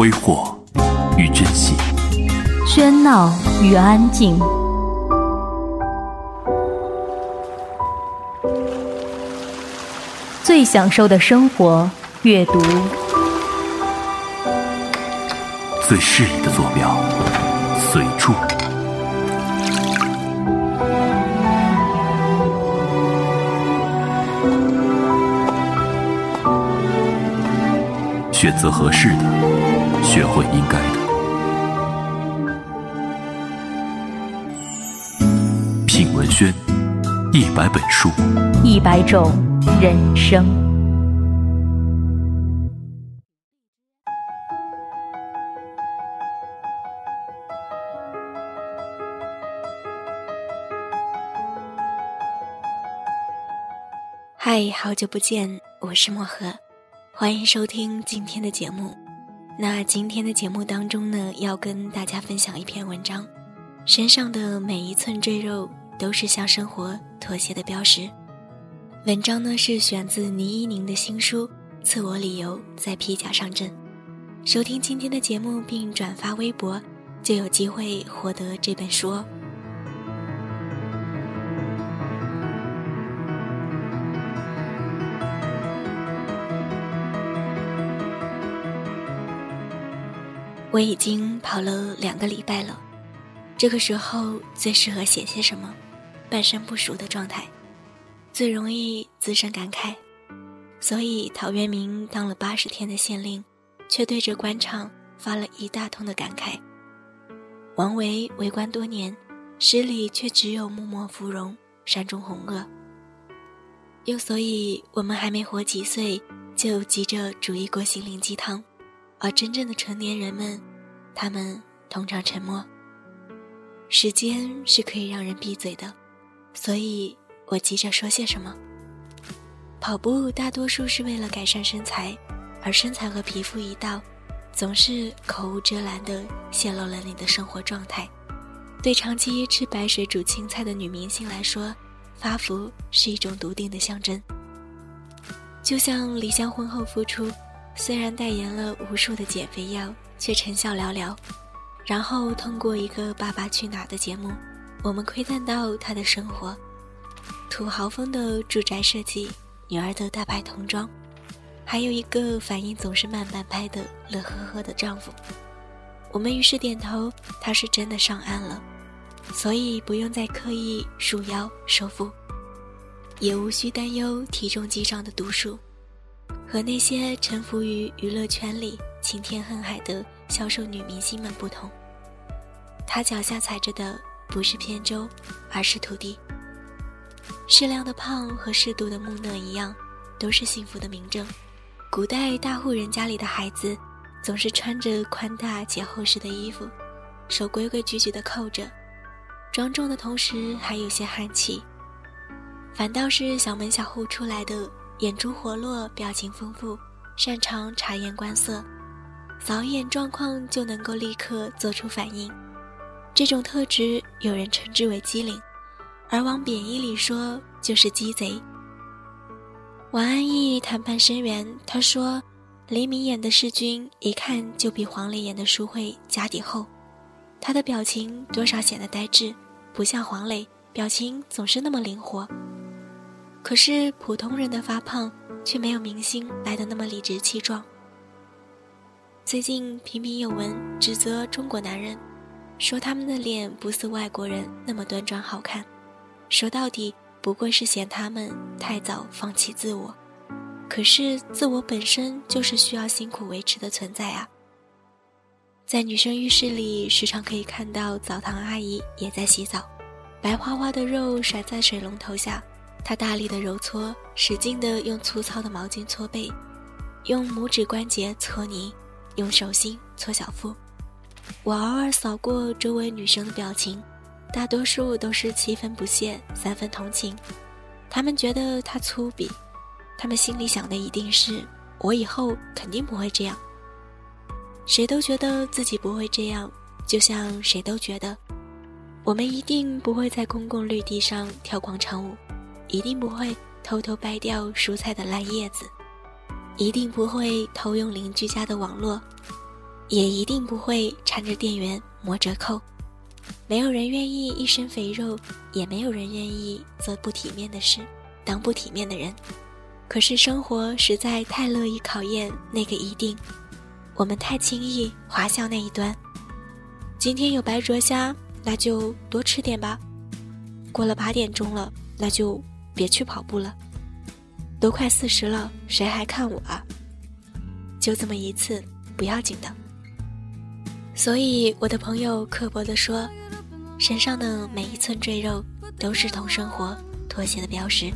挥霍与珍惜，喧闹与安静，最享受的生活，阅读。最适宜的坐标，随处。选择合适的，学会应该的。品文轩，一百本书，一百种人生。嗨，好久不见，我是漠河。欢迎收听今天的节目。那今天的节目当中呢，要跟大家分享一篇文章。身上的每一寸赘肉都是向生活妥协的标识。文章呢是选自倪一宁的新书《自我理由在披甲上阵》。收听今天的节目并转发微博，就有机会获得这本书哦。我已经跑了两个礼拜了，这个时候最适合写些什么？半生不熟的状态，最容易滋生感慨。所以陶渊明当了八十天的县令，却对着官场发了一大通的感慨。王维为官多年，诗里却只有木末芙蓉，山中红萼。又所以，我们还没活几岁，就急着煮一锅心灵鸡汤。而真正的成年人们，他们通常沉默。时间是可以让人闭嘴的，所以我急着说些什么。跑步大多数是为了改善身材，而身材和皮肤一道，总是口无遮拦地泄露了你的生活状态。对长期吃白水煮青菜的女明星来说，发福是一种笃定的象征。就像李湘婚后复出。虽然代言了无数的减肥药，却成效寥寥。然后通过一个《爸爸去哪儿》的节目，我们窥探到他的生活：土豪风的住宅设计，女儿的大牌童装，还有一个反应总是慢半拍的乐呵呵的丈夫。我们于是点头，他是真的上岸了，所以不用再刻意束腰收腹，也无需担忧体重记账的读数。和那些沉浮于娱乐圈里晴天恨海的销售女明星们不同，她脚下踩着的不是扁舟，而是土地。适量的胖和适度的木讷一样，都是幸福的明证。古代大户人家里的孩子，总是穿着宽大且厚实的衣服，手规规矩矩地扣着，庄重的同时还有些憨气。反倒是小门小户出来的。眼珠活络，表情丰富，擅长察言观色，扫一眼状况就能够立刻做出反应。这种特质有人称之为机灵，而往贬义里说就是鸡贼。王安忆谈判声援，他说：“黎明演的世君一看就比黄磊演的淑慧家底厚，他的表情多少显得呆滞，不像黄磊表情总是那么灵活。”可是普通人的发胖，却没有明星来的那么理直气壮。最近频频有文指责中国男人，说他们的脸不似外国人那么端庄好看，说到底不过是嫌他们太早放弃自我。可是自我本身就是需要辛苦维持的存在啊。在女生浴室里，时常可以看到澡堂阿姨也在洗澡，白花花的肉甩在水龙头下。他大力的揉搓，使劲的用粗糙的毛巾搓背，用拇指关节搓泥，用手心搓小腹。我偶尔扫过周围女生的表情，大多数都是七分不屑，三分同情。他们觉得他粗鄙，他们心里想的一定是我以后肯定不会这样。谁都觉得自己不会这样，就像谁都觉得我们一定不会在公共绿地上跳广场舞。一定不会偷偷掰掉蔬菜的烂叶子，一定不会偷用邻居家的网络，也一定不会缠着店员磨折扣。没有人愿意一身肥肉，也没有人愿意做不体面的事，当不体面的人。可是生活实在太乐意考验那个一定，我们太轻易滑向那一端。今天有白灼虾，那就多吃点吧。过了八点钟了，那就别去跑步了。都快四十了，谁还看我啊？就这么一次，不要紧的。所以我的朋友刻薄地说：“身上的每一寸赘肉，都是同生活妥协的标识。”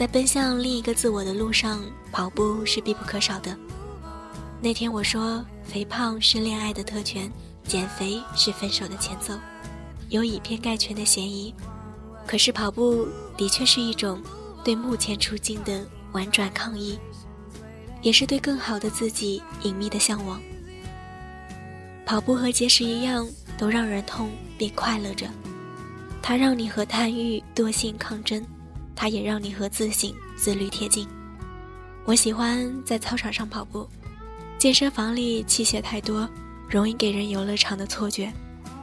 在奔向另一个自我的路上，跑步是必不可少的。那天我说，肥胖是恋爱的特权，减肥是分手的前奏，有以偏概全的嫌疑。可是跑步的确是一种对目前处境的婉转抗议，也是对更好的自己隐秘的向往。跑步和节食一样，都让人痛并快乐着，它让你和贪欲、惰性抗争。它也让你和自信、自律贴近。我喜欢在操场上跑步，健身房里器械太多，容易给人游乐场的错觉，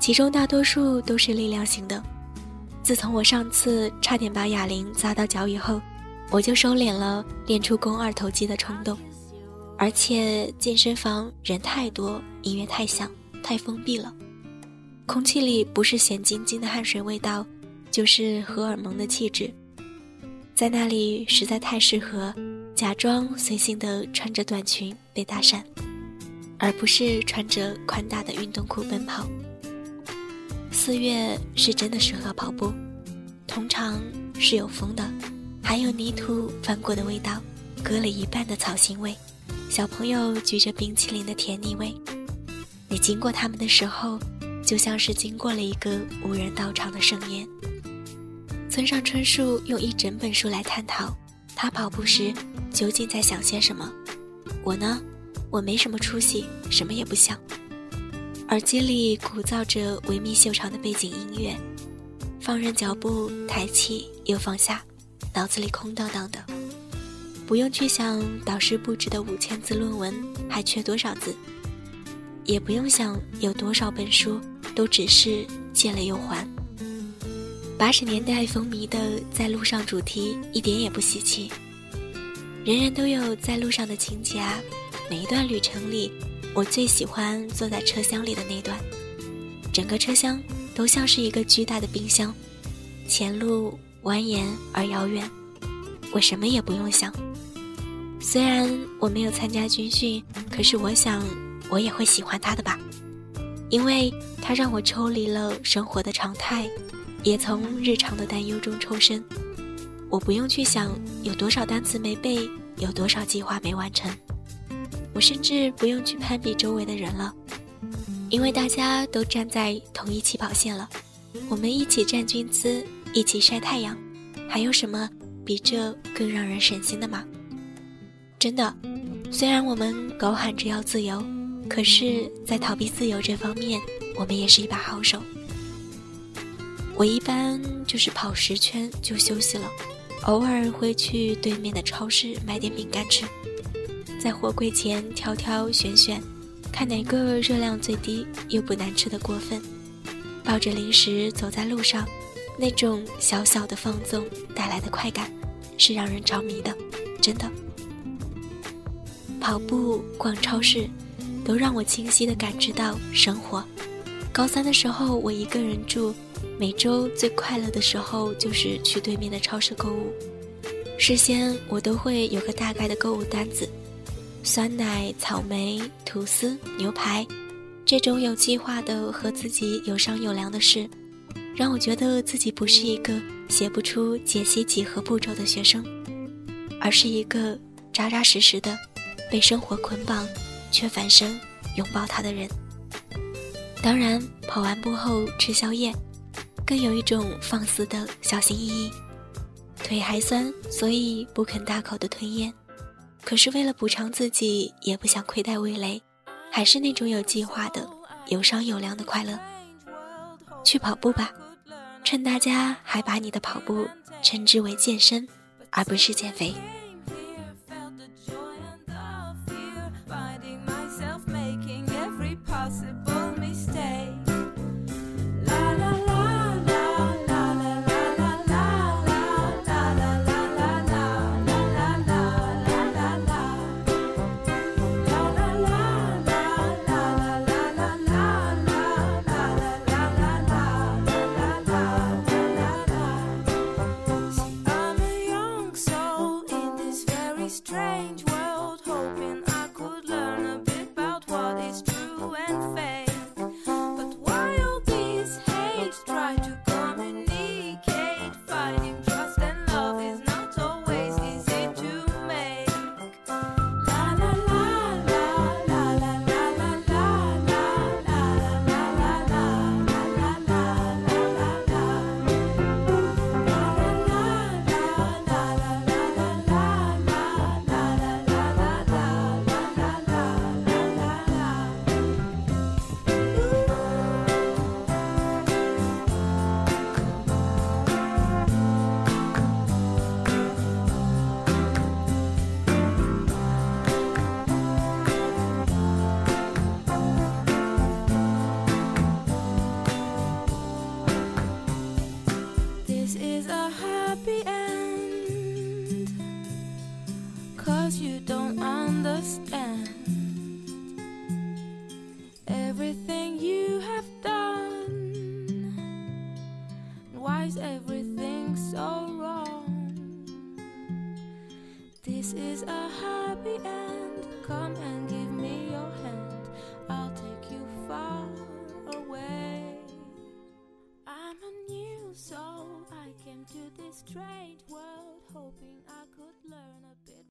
其中大多数都是力量型的。自从我上次差点把哑铃砸到脚以后，我就收敛了练出肱二头肌的冲动。而且健身房人太多，音乐太响，太封闭了，空气里不是咸津津的汗水味道，就是荷尔蒙的气质。在那里实在太适合假装随性的穿着短裙被搭讪，而不是穿着宽大的运动裤奔跑。四月是真的适合跑步，通常是有风的，还有泥土翻过的味道，割了一半的草腥味，小朋友举着冰淇淋的甜腻味。你经过他们的时候，就像是经过了一个无人到场的盛宴。村上春树用一整本书来探讨，他跑步时究竟在想些什么。我呢，我没什么出息，什么也不想。耳机里鼓噪着维密秀场的背景音乐，放任脚步抬起又放下，脑子里空荡荡的，不用去想导师布置的五千字论文还缺多少字，也不用想有多少本书都只是借了又还。八十年代风靡的在路上主题一点也不稀奇，人人都有在路上的情节啊。每一段旅程里，我最喜欢坐在车厢里的那段，整个车厢都像是一个巨大的冰箱，前路蜿蜒而遥远，我什么也不用想。虽然我没有参加军训，可是我想我也会喜欢它的吧，因为它让我抽离了生活的常态。也从日常的担忧中抽身，我不用去想有多少单词没背，有多少计划没完成，我甚至不用去攀比周围的人了，因为大家都站在同一起跑线了，我们一起站军姿，一起晒太阳，还有什么比这更让人省心的吗？真的，虽然我们狗喊着要自由，可是，在逃避自由这方面，我们也是一把好手。我一般就是跑十圈就休息了，偶尔会去对面的超市买点饼干吃，在货柜前挑挑选选，看哪个热量最低又不难吃的过分。抱着零食走在路上，那种小小的放纵带来的快感，是让人着迷的，真的。跑步、逛超市，都让我清晰地感知到生活。高三的时候，我一个人住。每周最快乐的时候就是去对面的超市购物，事先我都会有个大概的购物单子，酸奶、草莓、吐司、牛排，这种有计划的和自己有商有量的事，让我觉得自己不是一个写不出解析几何步骤的学生，而是一个扎扎实实的被生活捆绑却反身拥抱他的人。当然，跑完步后吃宵夜。更有一种放肆的小心翼翼，腿还酸，所以不肯大口的吞咽。可是为了补偿自己，也不想亏待味蕾，还是那种有计划的、有商有量的快乐。去跑步吧，趁大家还把你的跑步称之为健身，而不是减肥。